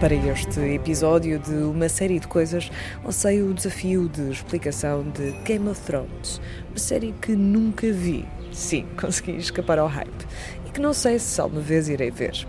Para este episódio de uma série de coisas, lancei o desafio de explicação de Game of Thrones, uma série que nunca vi. Sim, consegui escapar ao hype e que não sei se alguma vez irei ver.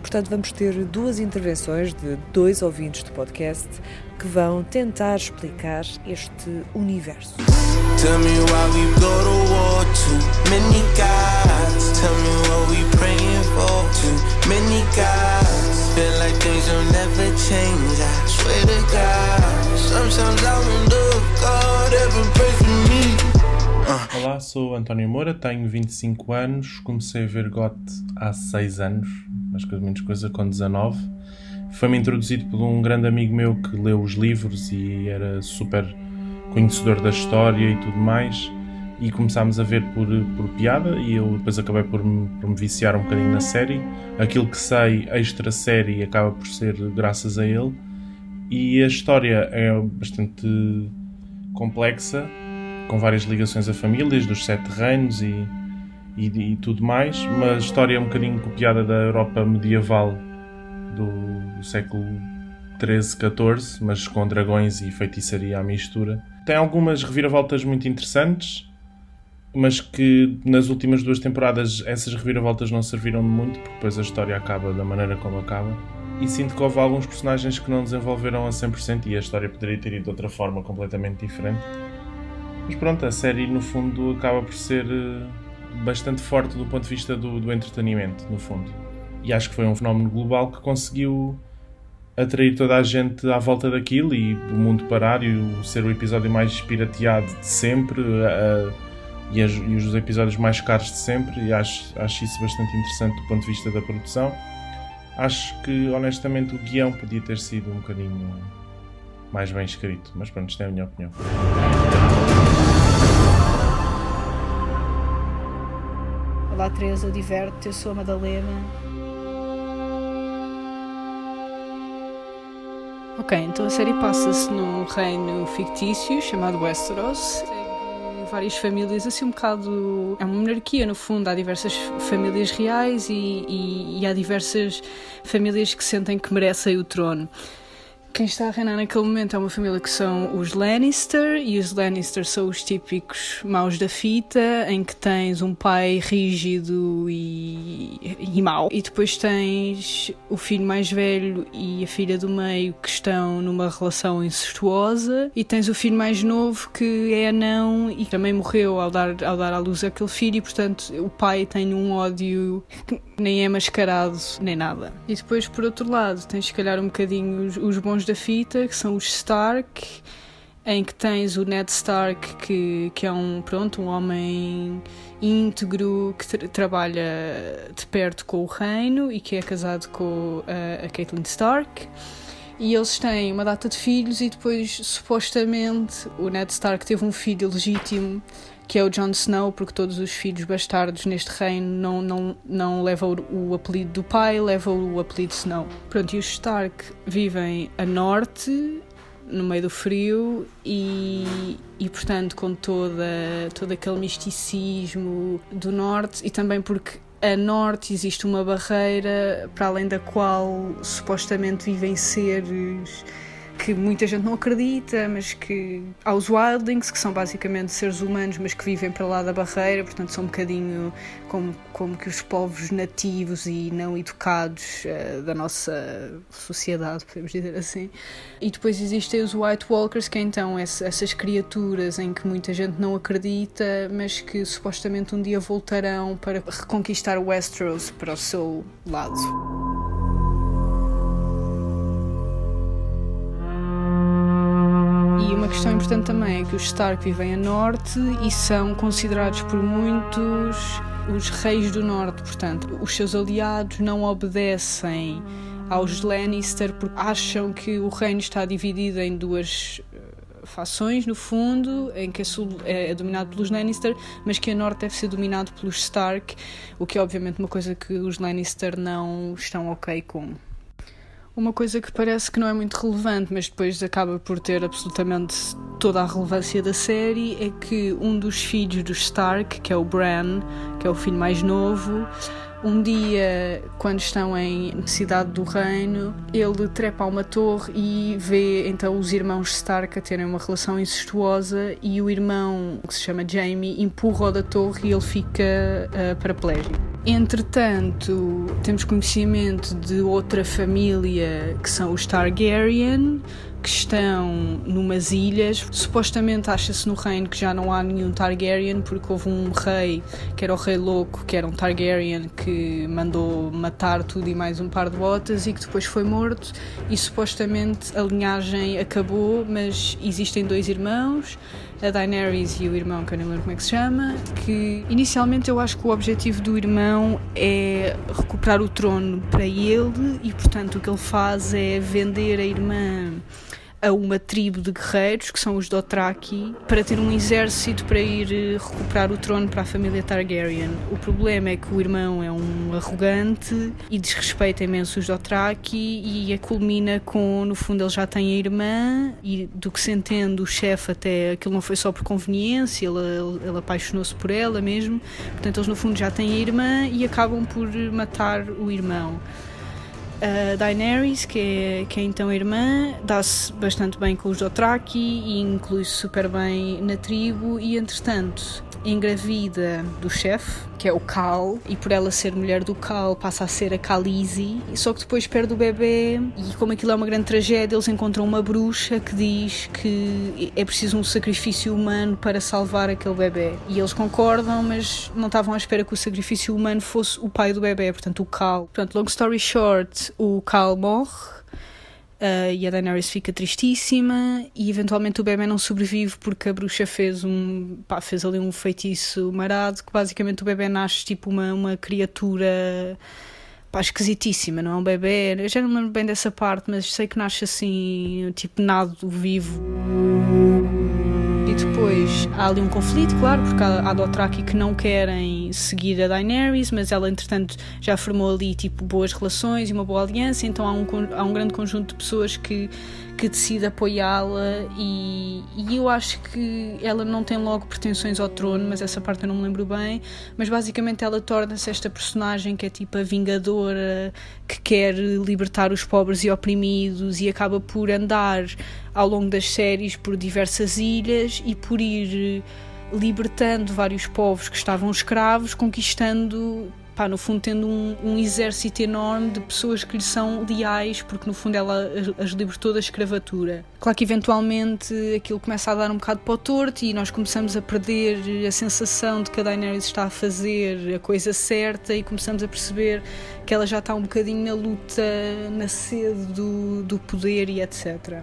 Portanto, vamos ter duas intervenções de dois ouvintes do podcast que vão tentar explicar este universo. Tell me why we go to war, too many guys. Tell me what we praying for, too many guys. Feel like things will never change, I swear to God. Sometimes I wonder if God ever pray for me. Olá, sou António Moura, tenho 25 anos, comecei a ver GOT há 6 anos, mais coisa menos coisa, com 19. Foi-me introduzido por um grande amigo meu que leu os livros e era super conhecedor da história e tudo mais. E começámos a ver por, por piada e eu depois acabei por me, por me viciar um bocadinho na série. Aquilo que sei extra série acaba por ser graças a ele. E a história é bastante complexa, com várias ligações a famílias dos Sete Reinos e, e, e tudo mais. Uma história um bocadinho copiada da Europa medieval do, do século 13, 14, mas com dragões e feitiçaria à mistura. Tem algumas reviravoltas muito interessantes, mas que nas últimas duas temporadas essas reviravoltas não serviram de muito, porque depois a história acaba da maneira como acaba. E sinto que houve alguns personagens que não desenvolveram a 100% e a história poderia ter ido de outra forma completamente diferente. Mas pronto, a série no fundo acaba por ser eh, bastante forte do ponto de vista do, do entretenimento, no fundo. E acho que foi um fenómeno global que conseguiu atrair toda a gente à volta daquilo e o mundo parar e o, ser o episódio mais pirateado de sempre a, e, as, e, os episódios mais caros de sempre e acho, acho isso bastante interessante do ponto de vista da produção. Acho que honestamente o guião podia ter sido um bocadinho mais bem escrito, mas pronto, isto é a minha opinião. Olá Teresa, diverte-te, eu sou a Madalena. Ok, então a série passa-se num reino fictício chamado Westeros. Várias famílias, assim um bocado. É uma monarquia, no fundo. Há diversas famílias reais e, e, e há diversas famílias que sentem que merecem o trono. Quem está a reinar naquele momento é uma família que são os Lannister, e os Lannister são os típicos maus da fita, em que tens um pai rígido e, e mau, e depois tens o filho mais velho e a filha do meio que estão numa relação incestuosa, e tens o filho mais novo que é anão e também morreu ao dar, ao dar à luz aquele filho, e portanto o pai tem um ódio que nem é mascarado nem nada. E depois, por outro lado, tens se calhar um bocadinho os, os bons da fita, que são os Stark, em que tens o Ned Stark, que, que é um, pronto, um homem íntegro, que tra trabalha de perto com o reino e que é casado com a, a Stark. E eles têm uma data de filhos e depois, supostamente, o Ned Stark teve um filho legítimo que é o Jon Snow, porque todos os filhos bastardos neste reino não, não, não levam o, apelido do pai, levam o apelido Snow. Pronto, e os Stark vivem a norte, no meio do frio, e, e portanto com toda, todo aquele misticismo do norte, e também porque a norte existe uma barreira para além da qual supostamente vivem seres que muita gente não acredita, mas que há os wildlings, que são basicamente seres humanos, mas que vivem para lá da barreira, portanto são um bocadinho como, como que os povos nativos e não educados uh, da nossa sociedade, podemos dizer assim. E depois existem os White Walkers, que é então essas criaturas em que muita gente não acredita, mas que supostamente um dia voltarão para reconquistar Westeros para o seu lado. Importante também é que os Stark vivem a norte e são considerados por muitos os reis do norte, portanto, os seus aliados não obedecem aos Lannister porque acham que o reino está dividido em duas fações, no fundo, em que a sul é, é dominado pelos Lannister, mas que a norte deve ser dominado pelos Stark, o que é obviamente uma coisa que os Lannister não estão ok com. Uma coisa que parece que não é muito relevante, mas depois acaba por ter absolutamente toda a relevância da série, é que um dos filhos dos Stark, que é o Bran, que é o filho mais novo, um dia, quando estão em Cidade do Reino, ele trepa a uma torre e vê então os irmãos Stark a terem uma relação incestuosa e o irmão, que se chama Jamie, empurra-o da torre e ele fica uh, paraplégico. Entretanto, temos conhecimento de outra família que são os Targaryen, que estão numas ilhas. Supostamente acha-se no reino que já não há nenhum Targaryen, porque houve um rei, que era o Rei Louco, que era um Targaryen, que mandou matar tudo e mais um par de botas e que depois foi morto. E supostamente a linhagem acabou, mas existem dois irmãos a Daenerys e o irmão, que eu nem lembro como é que se chama, que inicialmente eu acho que o objetivo do irmão é recuperar o trono para ele e, portanto, o que ele faz é vender a irmã a uma tribo de guerreiros, que são os Dothraki, para ter um exército para ir eh, recuperar o trono para a família Targaryen. O problema é que o irmão é um arrogante e desrespeita imenso os Dothraki e culmina com, no fundo, ele já tem a irmã e do que se entende, o chefe até, aquilo não foi só por conveniência, ele, ele apaixonou-se por ela mesmo, portanto eles no fundo já têm a irmã e acabam por matar o irmão. A Daenerys, que é, que é então irmã, dá-se bastante bem com os Dothraki e inclui-se super bem na tribo e entretanto engravida do chefe, que é o Cal, e por ela ser mulher do Cal passa a ser a Khaleesi, só que depois perde o bebê e como aquilo é uma grande tragédia, eles encontram uma bruxa que diz que é preciso um sacrifício humano para salvar aquele bebê. E eles concordam, mas não estavam à espera que o sacrifício humano fosse o pai do bebê, portanto o Cal. Portanto, long story short, o Cal morre Uh, e a Daenerys fica tristíssima e eventualmente o bebê não sobrevive porque a bruxa fez um pá, fez ali um feitiço marado que basicamente o bebê nasce tipo uma, uma criatura pá, esquisitíssima, não é um bebê? Eu já não lembro bem dessa parte mas sei que nasce assim tipo nado vivo. E depois há ali um conflito, claro, porque há, há Dothraki que não querem seguir a Daenerys, mas ela, entretanto, já formou ali tipo boas relações e uma boa aliança, então há um, há um grande conjunto de pessoas que que decide apoiá-la e, e, eu acho que ela não tem logo pretensões ao trono, mas essa parte eu não me lembro bem, mas basicamente ela torna-se esta personagem que é tipo a vingadora, que quer libertar os pobres e oprimidos e acaba por andar ao longo das séries por diversas ilhas e por ir libertando vários povos que estavam escravos, conquistando pá, no fundo tendo um, um, exército enorme de pessoas que lhe são leais, porque no fundo ela as, libertou da escravatura. Claro que eventualmente aquilo começa a dar um bocado para o torto e nós começamos a perder a sensação de que a Daenerys está a fazer a coisa certa e começamos a perceber que ela já está um bocadinho na luta, na sede do, do poder e etc.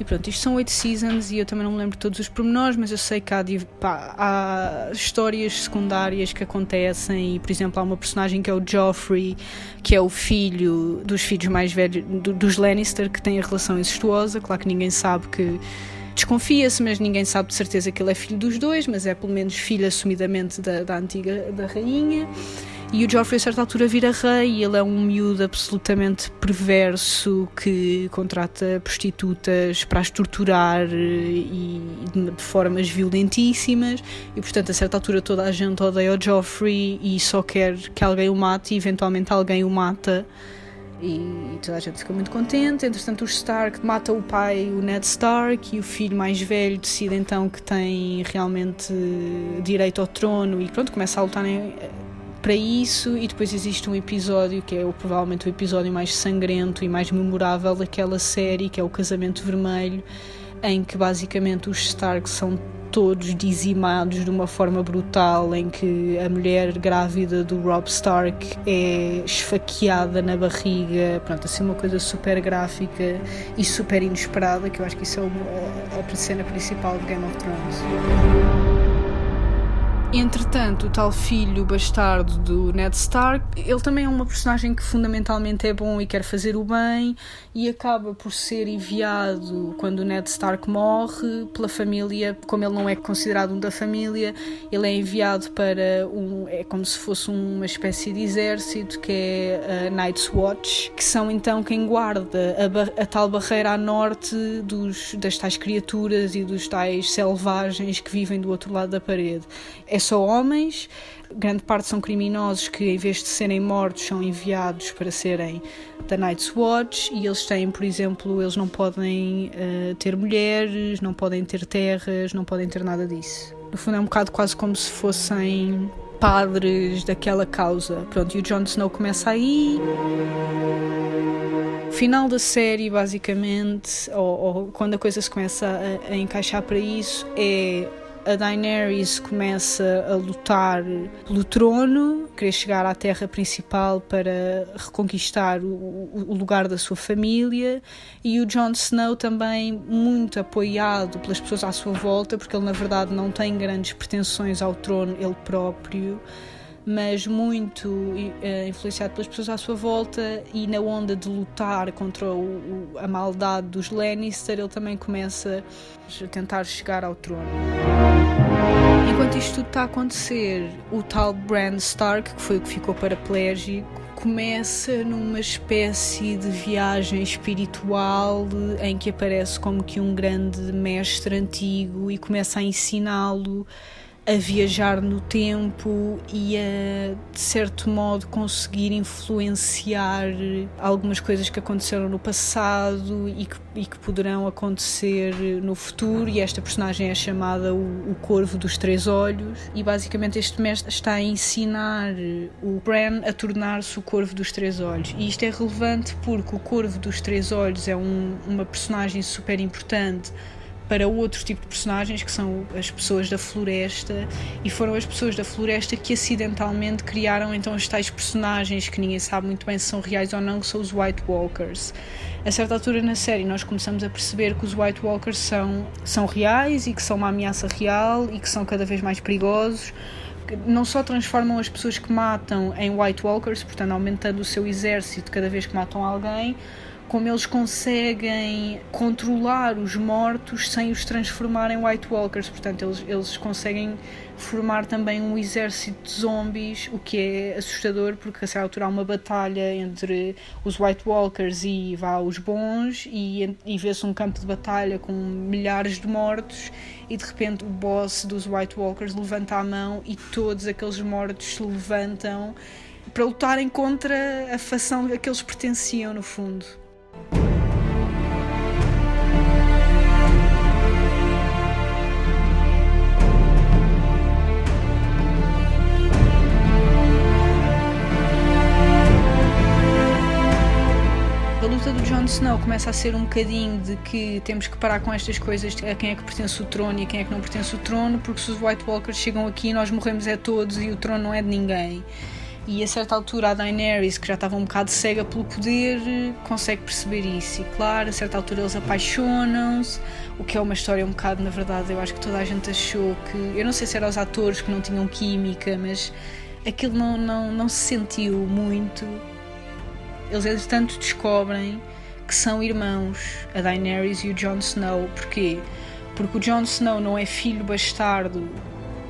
E pronto, isto são oito seasons e eu também não me lembro todos os pormenores, mas eu sei que há, pá, há, histórias secundárias que acontecem e, por exemplo, há uma personagem que é o Joffrey, que é o filho dos filhos mais velhos do, dos Lannister, que tem a relação incestuosa. Claro que ninguém sabe que desconfia-se, mas ninguém sabe de certeza que ele é filho dos dois, mas é pelo menos filho assumidamente da, da antiga da rainha. E o Joffrey a certa altura vira rei. Ele é um miúdo absolutamente perverso que contrata prostitutas para as torturar eh, e de formas violentíssimas. E portanto a certa altura toda a gente odeia o Joffrey e só quer que alguém o mate e eventualmente alguém o mata. E toda a gente fica muito contente. Entretanto, os Stark mata o pai, o Ned Stark, e o filho mais velho decide então que tem realmente direito ao trono e pronto, começa a lutar para isso e depois existe um episódio que é o, provavelmente o episódio mais sangrento e mais memorável daquela série, que é o Casamento Vermelho, em que basicamente os Stark são todos dizimados de uma forma brutal, em que a mulher grávida do Rob Stark é esfaqueada na barriga, pronto, assim uma coisa super gráfica e super inesperada, que eu acho que isso é a cena principal de Game of Thrones. Entretanto, o tal filho bastardo do Ned Stark, ele também é uma personagem que fundamentalmente é bom e quer fazer o bem e acaba por ser enviado quando o Ned Stark morre pela família, como ele não é considerado um da família, ele é enviado para um é como se fosse uma espécie de exército que é a Night's Watch, que são então quem guarda a, a tal barreira a norte dos, das tais criaturas e dos tais selvagens que vivem do outro lado da parede. É só homens, grande parte são criminosos que, em vez de serem mortos, são enviados para serem da Night's Watch e eles têm, por exemplo, eles não podem uh, ter mulheres, não podem ter terras, não podem ter nada disso. No fundo, é um bocado quase como se fossem padres daquela causa. Pronto, e o Jon Snow começa aí. Final da série, basicamente, ou, ou, quando a coisa se começa a, a encaixar para isso, é a Daenerys começa a lutar pelo trono, querer chegar à terra principal para reconquistar o, o, lugar da sua família, e o Jon Snow também muito apoiado pelas pessoas à sua volta, porque ele na verdade não tem grandes pretensões ao trono ele próprio mas muito uh, influenciado pelas pessoas à sua volta e na onda de lutar contra o, o, a maldade dos Lannister, ele também começa a tentar chegar ao trono. Enquanto isto tudo está a acontecer, o tal Bran Stark, que foi o que ficou paraplégico, começa numa espécie de viagem espiritual em que aparece como que um grande mestre antigo e começa a ensiná-lo a viajar no tempo e a, de certo modo, conseguir influenciar algumas coisas que aconteceram no passado e que, e que poderão acontecer no futuro. E esta personagem é chamada o, o Corvo dos Três Olhos. E basicamente, este mestre está a ensinar o Bran a tornar-se o Corvo dos Três Olhos. E isto é relevante porque o Corvo dos Três Olhos é um, uma personagem super importante para outro tipo de personagens que são as pessoas da floresta e foram as pessoas da floresta que acidentalmente criaram então os tais personagens que ninguém sabe muito bem se são reais ou não, que são os White Walkers. A certa altura na série nós começamos a perceber que os White Walkers são, são reais e que são uma ameaça real e que são cada vez mais perigosos não só transformam as pessoas que matam em White Walkers, portanto aumentando o seu exército cada vez que matam alguém, como eles conseguem controlar os mortos sem os transformar em White Walkers. Portanto, eles, eles conseguem formar também um exército de zombies, o que é assustador, porque a certa altura há uma batalha entre os White Walkers e vá, os bons, e, e vê-se um campo de batalha com milhares de mortos, e de repente o boss dos White Walkers levanta a mão e todos aqueles mortos se levantam para lutarem contra a facção a que eles pertenciam, no fundo. Luta do Jon Snow começa a ser um bocadinho de que temos que parar com estas coisas a quem é que pertence o trono e a quem é que não pertence o trono, porque se os White Walkers chegam aqui nós morremos é todos e o trono não é de ninguém. E a certa altura a Daenerys, que já estava um bocado cega pelo poder, consegue perceber isso. E claro, a certa altura eles apaixonam-se, o que é uma história um bocado, na verdade, eu acho que toda a gente achou que. Eu não sei se eram os atores que não tinham química, mas aquilo não, não, não se sentiu muito. Eles, entretanto, descobrem que são irmãos, a Daenerys e o Jon Snow. Porquê? Porque o Jon Snow não é filho bastardo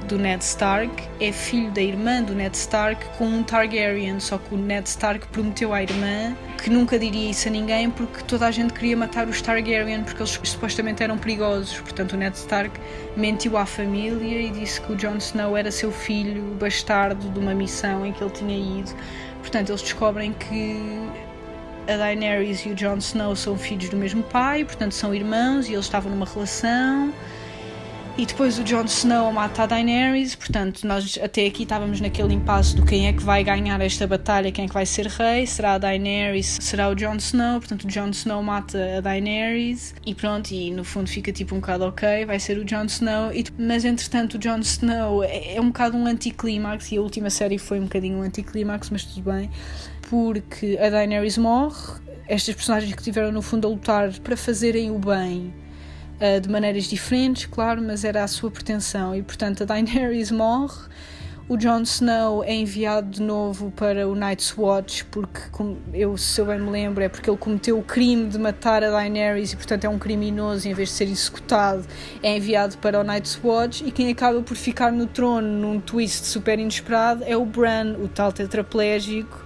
do Ned Stark é filho da irmã do Ned Stark com um Targaryen, só que o Ned Stark prometeu à irmã que nunca diria isso a ninguém porque toda a gente queria matar os Targaryen porque eles supostamente eram perigosos. Portanto, o Ned Stark mentiu à família e disse que o Jon Snow era seu filho bastardo de uma missão em que ele tinha ido. Portanto, eles descobrem que a Daenerys e o Jon Snow são filhos do mesmo pai, portanto são irmãos e eles estavam numa relação e depois o Jon Snow mata a Daenerys, portanto, nós até aqui estávamos naquele impasse do quem é que vai ganhar esta batalha, quem é que vai ser rei, será a Daenerys, será o Jon Snow, portanto, o Jon Snow mata a Daenerys. E pronto, e no fundo fica tipo um bocado ok, vai ser o Jon Snow, e, mas entretanto o Jon Snow é, é um bocado um anticlímax, e a última série foi um bocadinho um anticlímax, mas tudo bem, porque a Daenerys morre, estas personagens que estiveram no fundo a lutar para fazerem o bem uh, de maneiras diferentes, claro, mas era a sua pretensão. E portanto a Daenerys morre o Jon Snow é enviado de novo para o Night's Watch, porque, eu, se eu bem me lembro, é porque ele cometeu o crime de matar a Daenerys e, portanto, é um criminoso, em vez de ser executado, é enviado para o Night's Watch. E quem acaba por ficar no trono num twist super inesperado é o Bran, o tal tetraplégico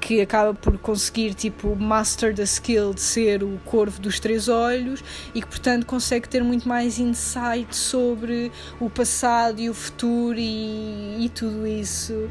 que acaba por conseguir tipo master the skill de ser o corvo dos três olhos e que portanto consegue ter muito mais insight sobre o passado e o futuro e, e tudo isso.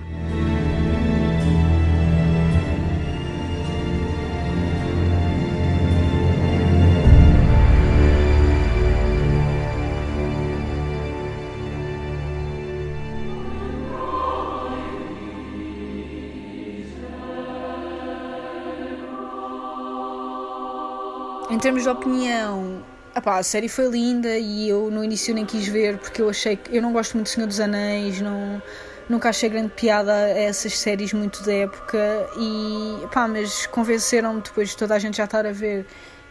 Em termos de opinião, a série foi linda e eu no início nem quis ver porque eu achei que eu não gosto muito do Senhor dos Anéis, não, nunca achei grande piada a essas séries muito da época e epá, mas convenceram-me depois de toda a gente já estar a ver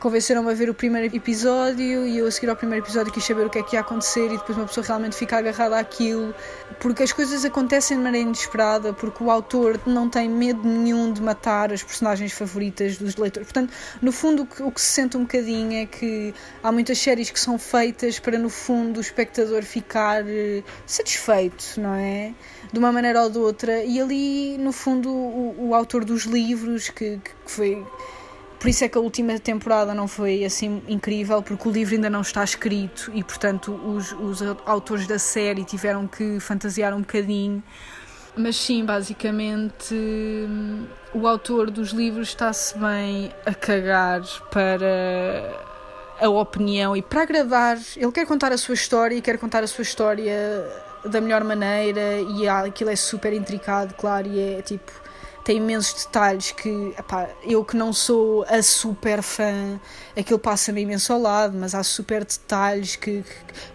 convenceram-me a ver o primeiro episódio e eu a seguir ao primeiro episódio quis saber o que é que ia acontecer e depois uma pessoa realmente fica agarrada àquilo porque as coisas acontecem de maneira inesperada porque o autor não tem medo nenhum de matar as personagens favoritas dos leitores. Portanto no fundo o que, se sente um bocadinho é que há muitas séries que são feitas para no fundo o espectador ficar eh, satisfeito não é? De uma maneira ou de outra. E ali no fundo o, o autor dos livros que, que foi por isso é que a última temporada não foi assim incrível, porque o livro ainda não está escrito e, portanto, os, os autores da série tiveram que fantasiar um bocadinho. Mas sim, basicamente, o autor dos livros está-se bem a cagar para a opinião e para agradar. Ele quer contar a sua história e quer contar a sua história da melhor maneira e aquilo é super intricado, claro, e é tipo tem imensos detalhes que, epá, eu que não sou a super fã, aquilo passa-me imenso ao lado, mas há super detalhes que,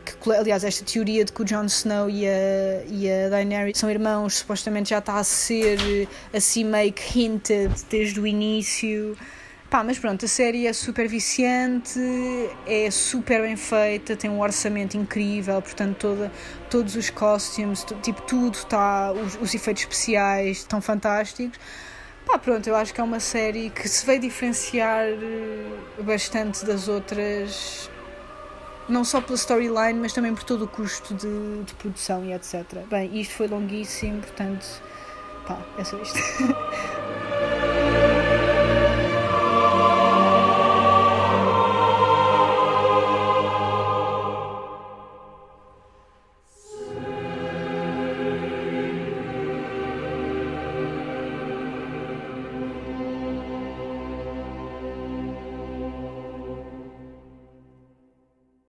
que, que, aliás, esta teoria de que o Jon Snow e a, e a Daenerys são irmãos, supostamente já está a ser assim meio que hinted desde o início. Pá, mas pronto, a série é super viciante, é super bem feita, tem um orçamento incrível, portanto toda, todos os costumes, tipo tudo está, os, os, efeitos especiais estão fantásticos. Pá, pronto, eu acho que é uma série que se veio diferenciar eh, bastante das outras, não só pela storyline, mas também por todo o custo de, de produção e etc. Bem, isto foi longuíssimo, portanto, pá, é só isto.